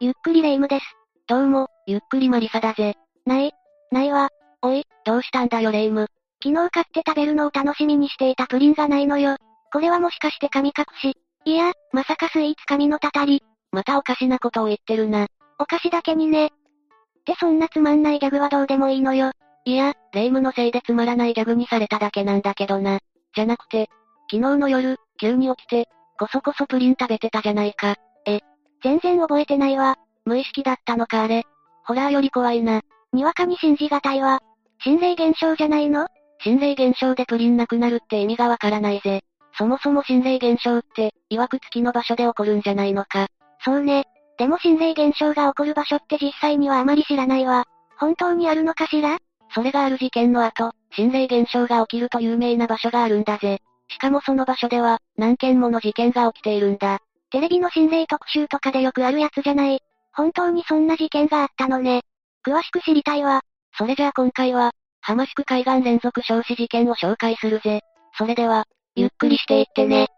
ゆっくりレ夢ムです。どうも、ゆっくりマリサだぜ。ないないわ。おい、どうしたんだよレ夢ム。昨日買って食べるのを楽しみにしていたプリンがないのよ。これはもしかして神隠し。いや、まさかスイーツ神のたたり。またおかしなことを言ってるな。お菓子だけにね。ってそんなつまんないギャグはどうでもいいのよ。いや、レ夢ムのせいでつまらないギャグにされただけなんだけどな。じゃなくて、昨日の夜、急に起きて、こそこそプリン食べてたじゃないか。え、全然覚えてないわ。無意識だったのかあれ。ホラーより怖いな。にわかに信じがたいわ。心霊現象じゃないの？心霊現象でプリンなくなるって意味がわからないぜ。そもそも心霊現象って、曰く付きの場所で起こるんじゃないのか。そうね。でも心霊現象が起こる場所って実際にはあまり知らないわ。本当にあるのかしら？それがある事件の後、心霊現象が起きると有名な場所があるんだぜ。しかもその場所では、何件もの事件が起きているんだ。テレビの心霊特集とかでよくあるやつじゃない。本当にそんな事件があったのね。詳しく知りたいわ。それじゃあ今回は、浜宿海岸連続焼死事件を紹介するぜ。それでは、ゆっくりしていってね。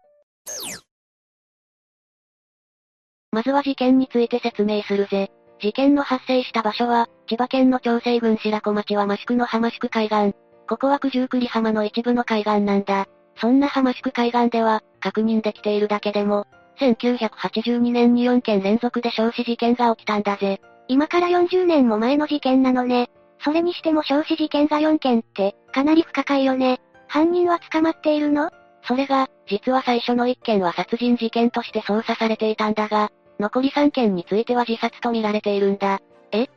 まずは事件について説明するぜ。事件の発生した場所は、千葉県の長生郡白子町は益区の浜宿海岸。ここは九十九里浜の一部の海岸なんだ。そんな浜宿海岸では、確認できているだけでも、1982年に4件連続で焼死事件が起きたんだぜ。今から40年も前の事件なのね。それにしても焼死事件が4件って、かなり不可解よね。犯人は捕まっているの？それが、実は最初の1件は殺人事件として捜査されていたんだが、残り3件については自殺と見られているんだ。え？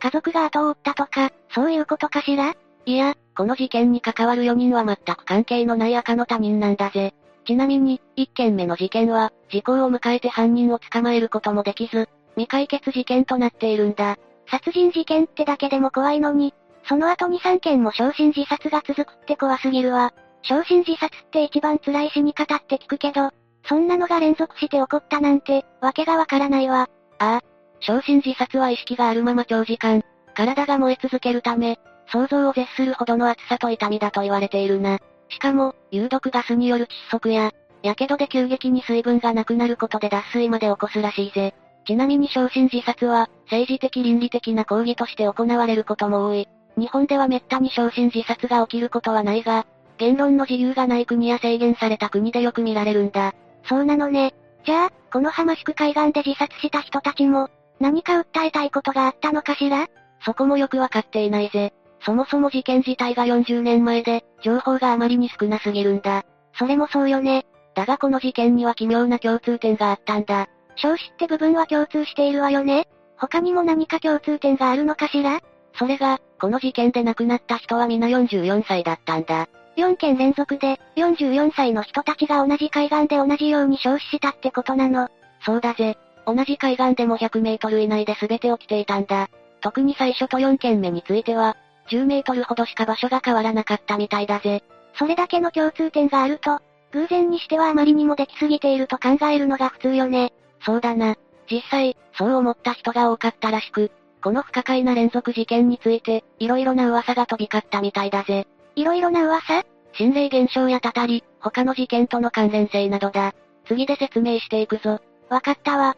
家族が後を追ったとか、そういうことかしら？いや、この事件に関わる4人は全く関係のない赤の他人なんだぜ。ちなみに、1件目の事件は、時効を迎えて犯人を捕まえることもできず、未解決事件となっているんだ。殺人事件ってだけでも怖いのに、その後に3件も焼身自殺が続くって怖すぎるわ。焼身自殺って一番辛い死に方って聞くけど、そんなのが連続して起こったなんて、わけがわからないわ。ああ。焼身自殺は意識があるまま長時間、体が燃え続けるため、想像を絶するほどの熱さと痛みだと言われているな。しかも、有毒ガスによる窒息や、火傷で急激に水分がなくなることで脱水まで起こすらしいぜ。ちなみに焼身自殺は、政治的倫理的な抗議として行われることも多い。日本では滅多に焼身自殺が起きることはないが、言論の自由がない国や制限された国でよく見られるんだ。そうなのね。じゃあ、この浜宿海岸で自殺した人たちも、何か訴えたいことがあったのかしら？そこもよくわかっていないぜ。そもそも事件自体が40年前で、情報があまりに少なすぎるんだ。それもそうよね。だがこの事件には奇妙な共通点があったんだ。少子って部分は共通しているわよね他にも何か共通点があるのかしら？それが、この事件で亡くなった人は皆44歳だったんだ。4件連続で、44歳の人たちが同じ海岸で同じように焼死したってことなの。そうだぜ。同じ海岸でも100メートル以内で全て起きていたんだ。特に最初と4件目については、10メートルほどしか場所が変わらなかったみたいだぜ。それだけの共通点があると、偶然にしてはあまりにもできすぎていると考えるのが普通よね。そうだな。実際、そう思った人が多かったらしく、この不可解な連続事件について、色々な噂が飛び交ったみたいだぜ。色々な噂？心霊現象やたたり、他の事件との関連性などだ。次で説明していくぞ。わかったわ。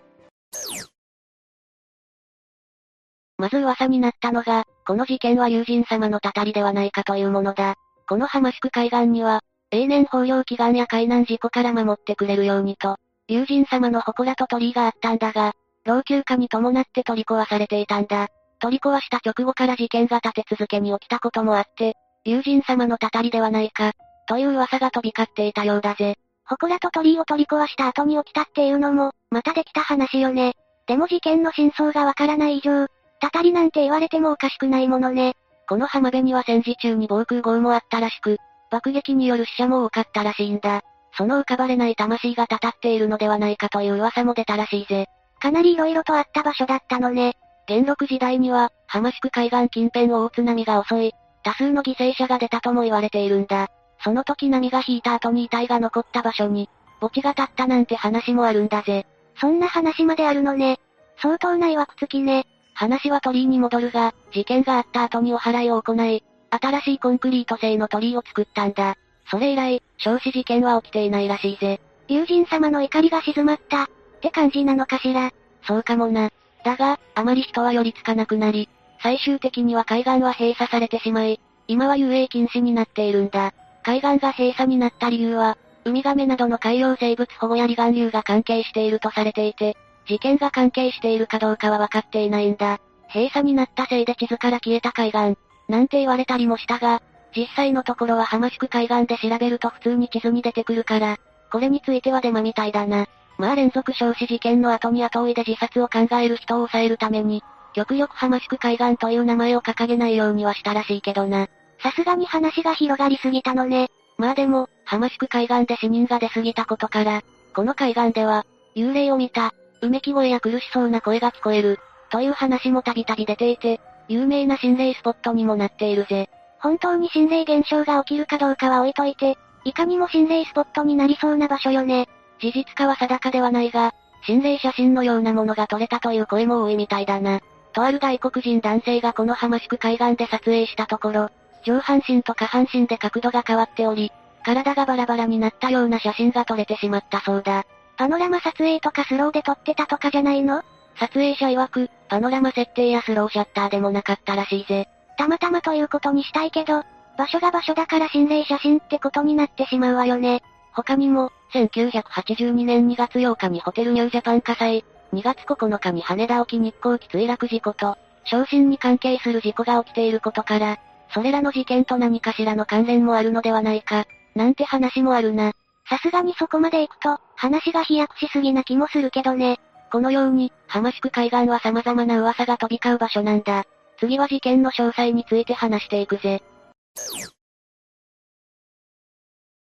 まず噂になったのが、この事件は友人様のたたりではないかというものだ。この浜宿海岸には、永年豊漁祈願や海難事故から守ってくれるようにと、友人様の祠と鳥居があったんだが、老朽化に伴って取り壊されていたんだ。取り壊した直後から事件が立て続けに起きたこともあって、友人様のたたりではないか、という噂が飛び交っていたようだぜ。祠と鳥居を取り壊した後に起きたっていうのも、またできた話よね。でも事件の真相がわからない以上、たたりなんて言われてもおかしくないものね。この浜辺には戦時中に防空壕もあったらしく、爆撃による死者も多かったらしいんだ。その浮かばれない魂がたたっているのではないかという噂も出たらしいぜ。かなり色々とあった場所だったのね。元禄時代には、浜宿海岸近辺を大津波が襲い、多数の犠牲者が出たとも言われているんだ。その時波が引いた後に遺体が残った場所に、墓地が立ったなんて話もあるんだぜ。そんな話まであるのね。相当な曰くつきね。話は鳥居に戻るが、事件があった後にお祓いを行い、新しいコンクリート製の鳥居を作ったんだ。それ以来、焼死事件は起きていないらしいぜ。友人様の怒りが静まった、って感じなのかしら。そうかもな。だが、あまり人は寄りつかなくなり、最終的には海岸は閉鎖されてしまい、今は遊泳禁止になっているんだ。海岸が閉鎖になった理由は、ウミガメなどの海洋生物保護や離岸流が関係しているとされていて、事件が関係しているかどうかは分かっていないんだ。閉鎖になったせいで地図から消えた海岸、なんて言われたりもしたが、実際のところは浜宿海岸で調べると普通に地図に出てくるから、これについてはデマみたいだな。まあ連続焼死事件の後に後追いで自殺を考える人を抑えるために、極力浜宿海岸という名前を掲げないようにはしたらしいけどな。さすがに話が広がりすぎたのね。まあでも、浜宿海岸で死人が出過ぎたことから、この海岸では、幽霊を見た、うめき声や苦しそうな声が聞こえる、という話もたびたび出ていて、有名な心霊スポットにもなっているぜ。本当に心霊現象が起きるかどうかは置いといて、いかにも心霊スポットになりそうな場所よね。事実かは定かではないが、心霊写真のようなものが撮れたという声も多いみたいだな。とある外国人男性がこの浜宿海岸で撮影したところ、上半身と下半身で角度が変わっており、体がバラバラになったような写真が撮れてしまったそうだ。パノラマ撮影とかスローで撮ってたとかじゃないの？撮影者曰く、パノラマ設定やスローシャッターでもなかったらしいぜ。たまたまということにしたいけど、場所が場所だから心霊写真ってことになってしまうわよね。他にも、1982年2月8日にホテルニュージャパン火災、2月9日に羽田沖日航機墜落事故と、昇進に関係する事故が起きていることから、それらの事件と何かしらの関連もあるのではないか、なんて話もあるな。さすがにそこまで行くと、話が飛躍しすぎな気もするけどね。このように、浜宿海岸は様々な噂が飛び交う場所なんだ。次は事件の詳細について話していくぜ。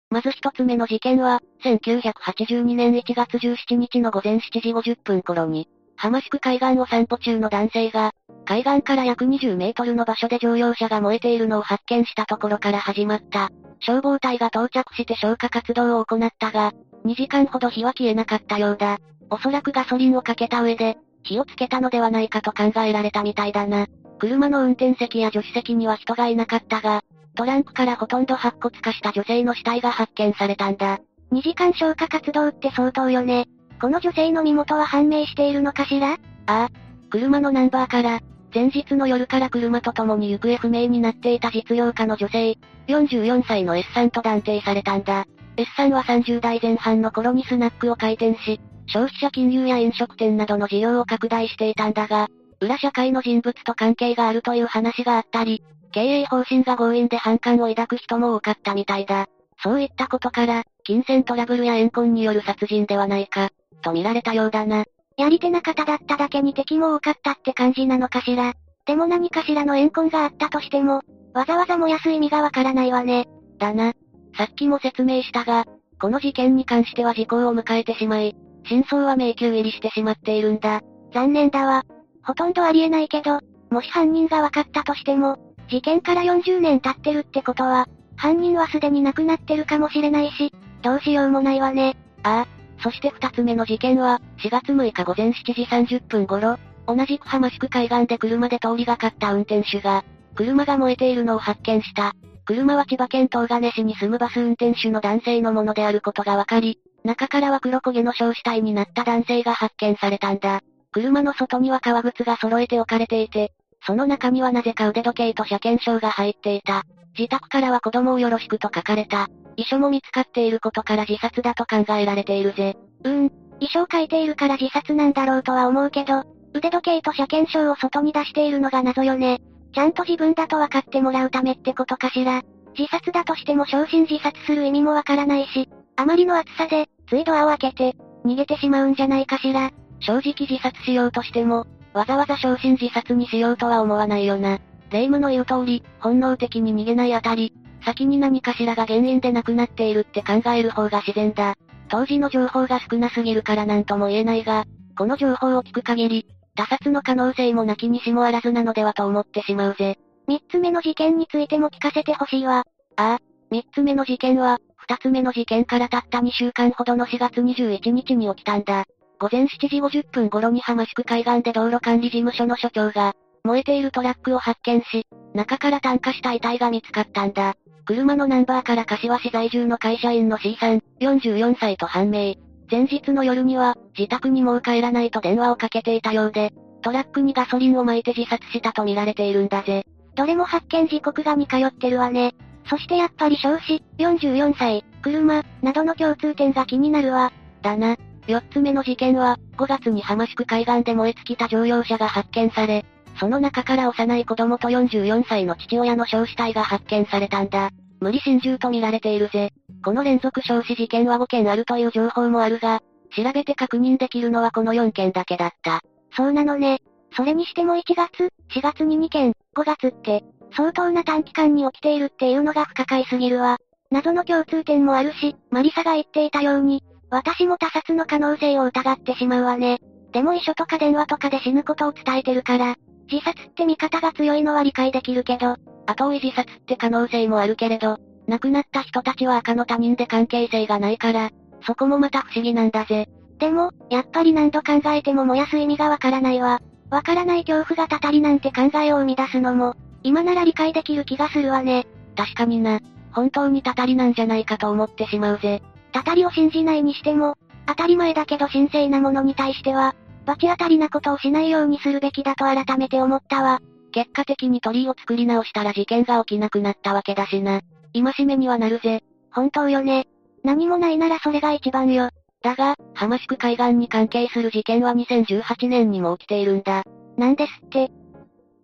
まず一つ目の事件は、1982年1月17日の午前7時50分頃に、浜宿海岸を散歩中の男性が、海岸から約20メートルの場所で乗用車が燃えているのを発見したところから始まった。消防隊が到着して消火活動を行ったが、2時間ほど火は消えなかったようだ。おそらくガソリンをかけた上で、火をつけたのではないかと考えられたみたいだな。車の運転席や助手席には人がいなかったが、トランクからほとんど白骨化した女性の死体が発見されたんだ。2時間消火活動って相当よね。この女性の身元は判明しているのかしら？ああ。車のナンバーから、前日の夜から車と共に行方不明になっていた実業家の女性、44歳の S さんと断定されたんだ。S さんは30代前半の頃にスナックを開店し、消費者金融や飲食店などの事業を拡大していたんだが、裏社会の人物と関係があるという話があったり、経営方針が強引で反感を抱く人も多かったみたいだ。そういったことから、金銭トラブルや怨恨による殺人ではないか、と見られたようだな。やり手な方だっただけに敵も多かったって感じなのかしら。でも何かしらの怨恨があったとしても、わざわざ燃やす意味がわからないわね。だな。さっきも説明したが、この事件に関しては時効を迎えてしまい、真相は迷宮入りしてしまっているんだ。残念だわ。ほとんどありえないけど、もし犯人が分かったとしても、事件から40年経ってるってことは、犯人はすでに亡くなってるかもしれないし、どうしようもないわね。ああ。そして二つ目の事件は、4月6日午前7時30分頃、同じく浜宿海岸で車で通りがかった運転手が、車が燃えているのを発見した。車は千葉県東金市に住むバス運転手の男性のものであることが分かり、中からは黒焦げの焼死体になった男性が発見されたんだ。車の外には革靴が揃えて置かれていて、その中にはなぜか腕時計と車検証が入っていた。自宅からは子供をよろしくと書かれた。遺書も見つかっていることから自殺だと考えられているぜ。うーん、遺書を書いているから自殺なんだろうとは思うけど、腕時計と車検証を外に出しているのが謎よね。ちゃんと自分だと分かってもらうためってことかしら。自殺だとしても昇進自殺する意味もわからないし、あまりの暑さで、ついドアを開けて、逃げてしまうんじゃないかしら。正直自殺しようとしても、わざわざ昇進自殺にしようとは思わないよな。霊夢の言う通り、本能的に逃げないあたり、先に何かしらが原因で亡くなっているって考える方が自然だ。当時の情報が少なすぎるから何とも言えないが、この情報を聞く限り、他殺の可能性もなきにしもあらずなのではと思ってしまうぜ。三つ目の事件についても聞かせてほしいわ。ああ、三つ目の事件は、二つ目の事件からたった2週間ほどの4月21日に起きたんだ。午前7時50分頃に浜宿海岸で道路管理事務所の所長が、燃えているトラックを発見し、中から炭化した遺体が見つかったんだ。車のナンバーから柏市在住の会社員の C さん、44歳と判明。前日の夜には、自宅にもう帰らないと電話をかけていたようで、トラックにガソリンを撒いて自殺したと見られているんだぜ。どれも発見時刻が似通ってるわね。そしてやっぱり少子、44歳、車、などの共通点が気になるわ。だな。四つ目の事件は、5月に浜宿海岸で燃え尽きた乗用車が発見され、その中から幼い子供と44歳の父親の焼死体が発見されたんだ。無理心中と見られているぜ。この連続焼死事件は5件あるという情報もあるが、調べて確認できるのはこの4件だけだった。そうなのね。それにしても1月、4月に2件、5月って、相当な短期間に起きているっていうのが不可解すぎるわ。謎の共通点もあるし、マリサが言っていたように、私も他殺の可能性を疑ってしまうわね。でも遺書とか電話とかで死ぬことを伝えてるから、自殺って見方が強いのは理解できるけど、後追い自殺って可能性もあるけれど、亡くなった人たちは赤の他人で関係性がないから、そこもまた不思議なんだぜ。でも、やっぱり何度考えても燃やす意味がわからないわ。わからない恐怖がたたりなんて考えを生み出すのも、今なら理解できる気がするわね。確かにな。本当にたたりなんじゃないかと思ってしまうぜ。たたりを信じないにしても、当たり前だけど神聖なものに対しては、罰当たりなことをしないようにするべきだと改めて思ったわ。結果的に鳥居を作り直したら事件が起きなくなったわけだしな。今しめにはなるぜ。本当よね。何もないならそれが一番よ。だが、浜宿海岸に関係する事件は2018年にも起きているんだ。なんですって。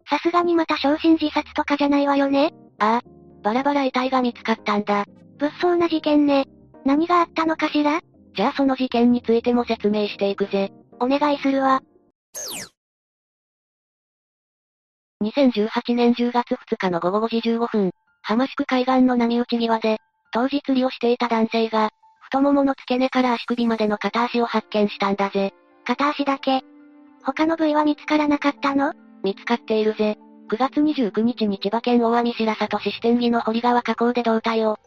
さすがにまた焼身自殺とかじゃないわよねああ。バラバラ遺体が見つかったんだ。物騒な事件ね。何があったのかしら？じゃあその事件についても説明していくぜ。お願いするわ。2018年10月2日の午後5時15分、浜宿海岸の波打ち際で、当日釣りをしていた男性が、太ももの付け根から足首までの片足を発見したんだぜ。片足だけ。他の部位は見つからなかったの？見つかっているぜ。9月29日に千葉県大網白里市支店木の堀川河口で胴体を、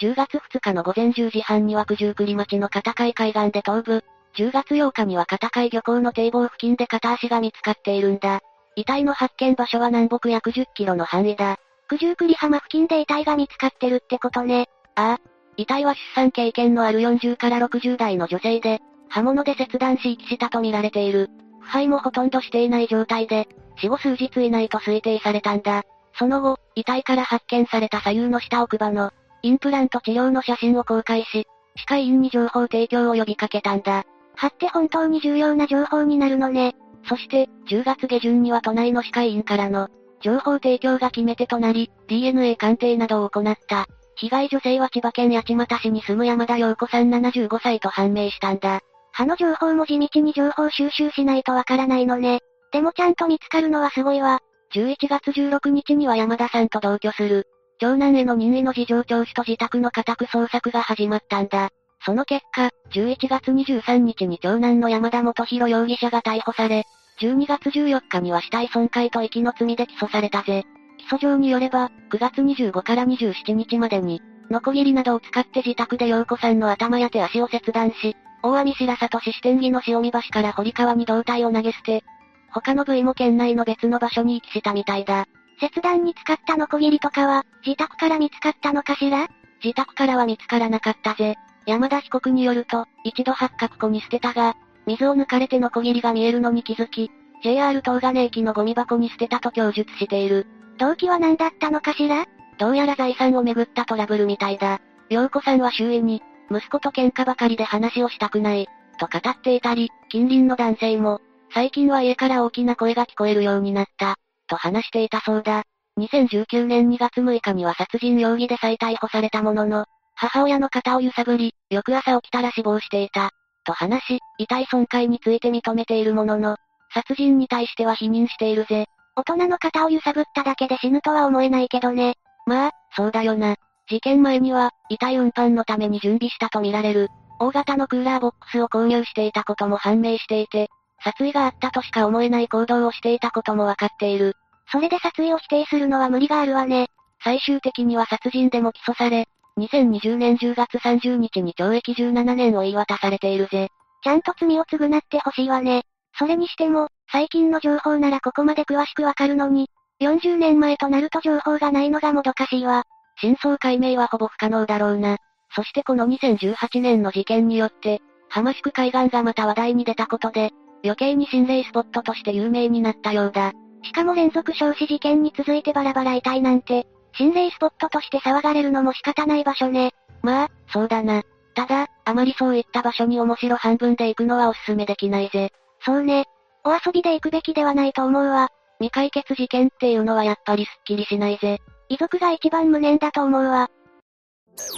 10月2日の午前10時半には九十九里町の片海海岸で頭部、10月8日には片海漁港の堤防付近で片足が見つかっているんだ。遺体の発見場所は南北約10キロの範囲だ。九十九里浜付近で遺体が見つかってるってことね。ああ。遺体は出産経験のある40から60代の女性で、刃物で切断し遺棄したとみられている。腐敗もほとんどしていない状態で、死後数日以内と推定されたんだ。その後、遺体から発見された左右の下奥歯の、インプラント治療の写真を公開し、歯科医院に情報提供を呼びかけたんだ。歯って本当に重要な情報になるのね。そして、10月下旬には都内の歯科医院からの、情報提供が決め手となり、DNA 鑑定などを行った。被害女性は千葉県八街市に住む山田陽子さん75歳と判明したんだ。歯の情報も地道に情報収集しないとわからないのね。でもちゃんと見つかるのはすごいわ。11月16日には山田さんと同居する。長男への任意の事情聴取と自宅の家宅捜索が始まったんだ。その結果、11月23日に長男の山田元弘容疑者が逮捕され、12月14日には死体損壊と遺棄の罪で起訴されたぜ。起訴状によれば、9月25から27日までに、ノコギリなどを使って自宅で陽子さんの頭や手足を切断し、大網白里市支店木の塩見橋から堀川に胴体を投げ捨て、他の部位も県内の別の場所に遺棄したみたいだ。切断に使ったノコギリとかは、自宅から見つかったのかしら？自宅からは見つからなかったぜ。山田被告によると、一度八角湖に捨てたが、水を抜かれてノコギリが見えるのに気づき、JR 東金駅のゴミ箱に捨てたと供述している。動機は何だったのかしら？どうやら財産をめぐったトラブルみたいだ。陽子さんは周囲に、息子と喧嘩ばかりで話をしたくない、と語っていたり、近隣の男性も、最近は家から大きな声が聞こえるようになった、と話していたそうだ。2019年2月6日には殺人容疑で再逮捕されたものの、母親の肩を揺さぶり、翌朝起きたら死亡していた。と話し、遺体損壊について認めているものの、殺人に対しては否認しているぜ。大人の肩を揺さぶっただけで死ぬとは思えないけどね。まあ、そうだよな。事件前には、遺体運搬のために準備したとみられる、大型のクーラーボックスを購入していたことも判明していて、殺意があったとしか思えない行動をしていたこともわかっている。それで殺意を否定するのは無理があるわね。最終的には殺人でも起訴され、2020年10月30日に懲役17年を言い渡されているぜ。ちゃんと罪を償ってほしいわね。それにしても、最近の情報ならここまで詳しくわかるのに、40年前となると情報がないのがもどかしいわ。真相解明はほぼ不可能だろうな。そしてこの2018年の事件によって、浜宿海岸がまた話題に出たことで、余計に心霊スポットとして有名になったようだ。しかも連続焼死事件に続いてバラバラ遺体なんて、心霊スポットとして騒がれるのも仕方ない場所ね。まあ、そうだな。ただ、あまりそういった場所に面白半分で行くのはおすすめできないぜ。そうね。お遊びで行くべきではないと思うわ。未解決事件っていうのはやっぱりスッキリしないぜ。遺族が一番無念だと思うわ。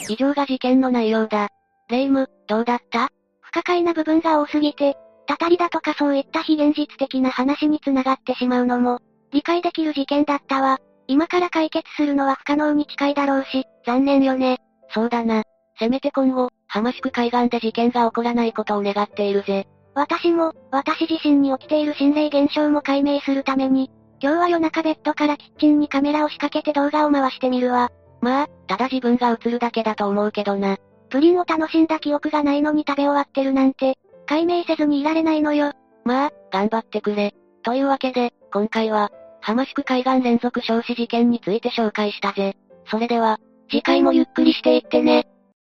以上が事件の内容だ。レイム、どうだった？不可解な部分が多すぎて、たたりだとかそういった非現実的な話に繋がってしまうのも、理解できる事件だったわ。今から解決するのは不可能に近いだろうし、残念よね。そうだな。せめて今後、浜宿海岸で事件が起こらないことを願っているぜ。私も、私自身に起きている心霊現象も解明するために、今日は夜中ベッドからキッチンにカメラを仕掛けて動画を回してみるわ。まあ、ただ自分が映るだけだと思うけどな。プリンを楽しんだ記憶がないのに食べ終わってるなんて、解明せずにいられないのよ。まあ、頑張ってくれ。というわけで、今回は、浜宿海岸連続焼死事件について紹介したぜ。それでは、次回もゆっくりしていってね。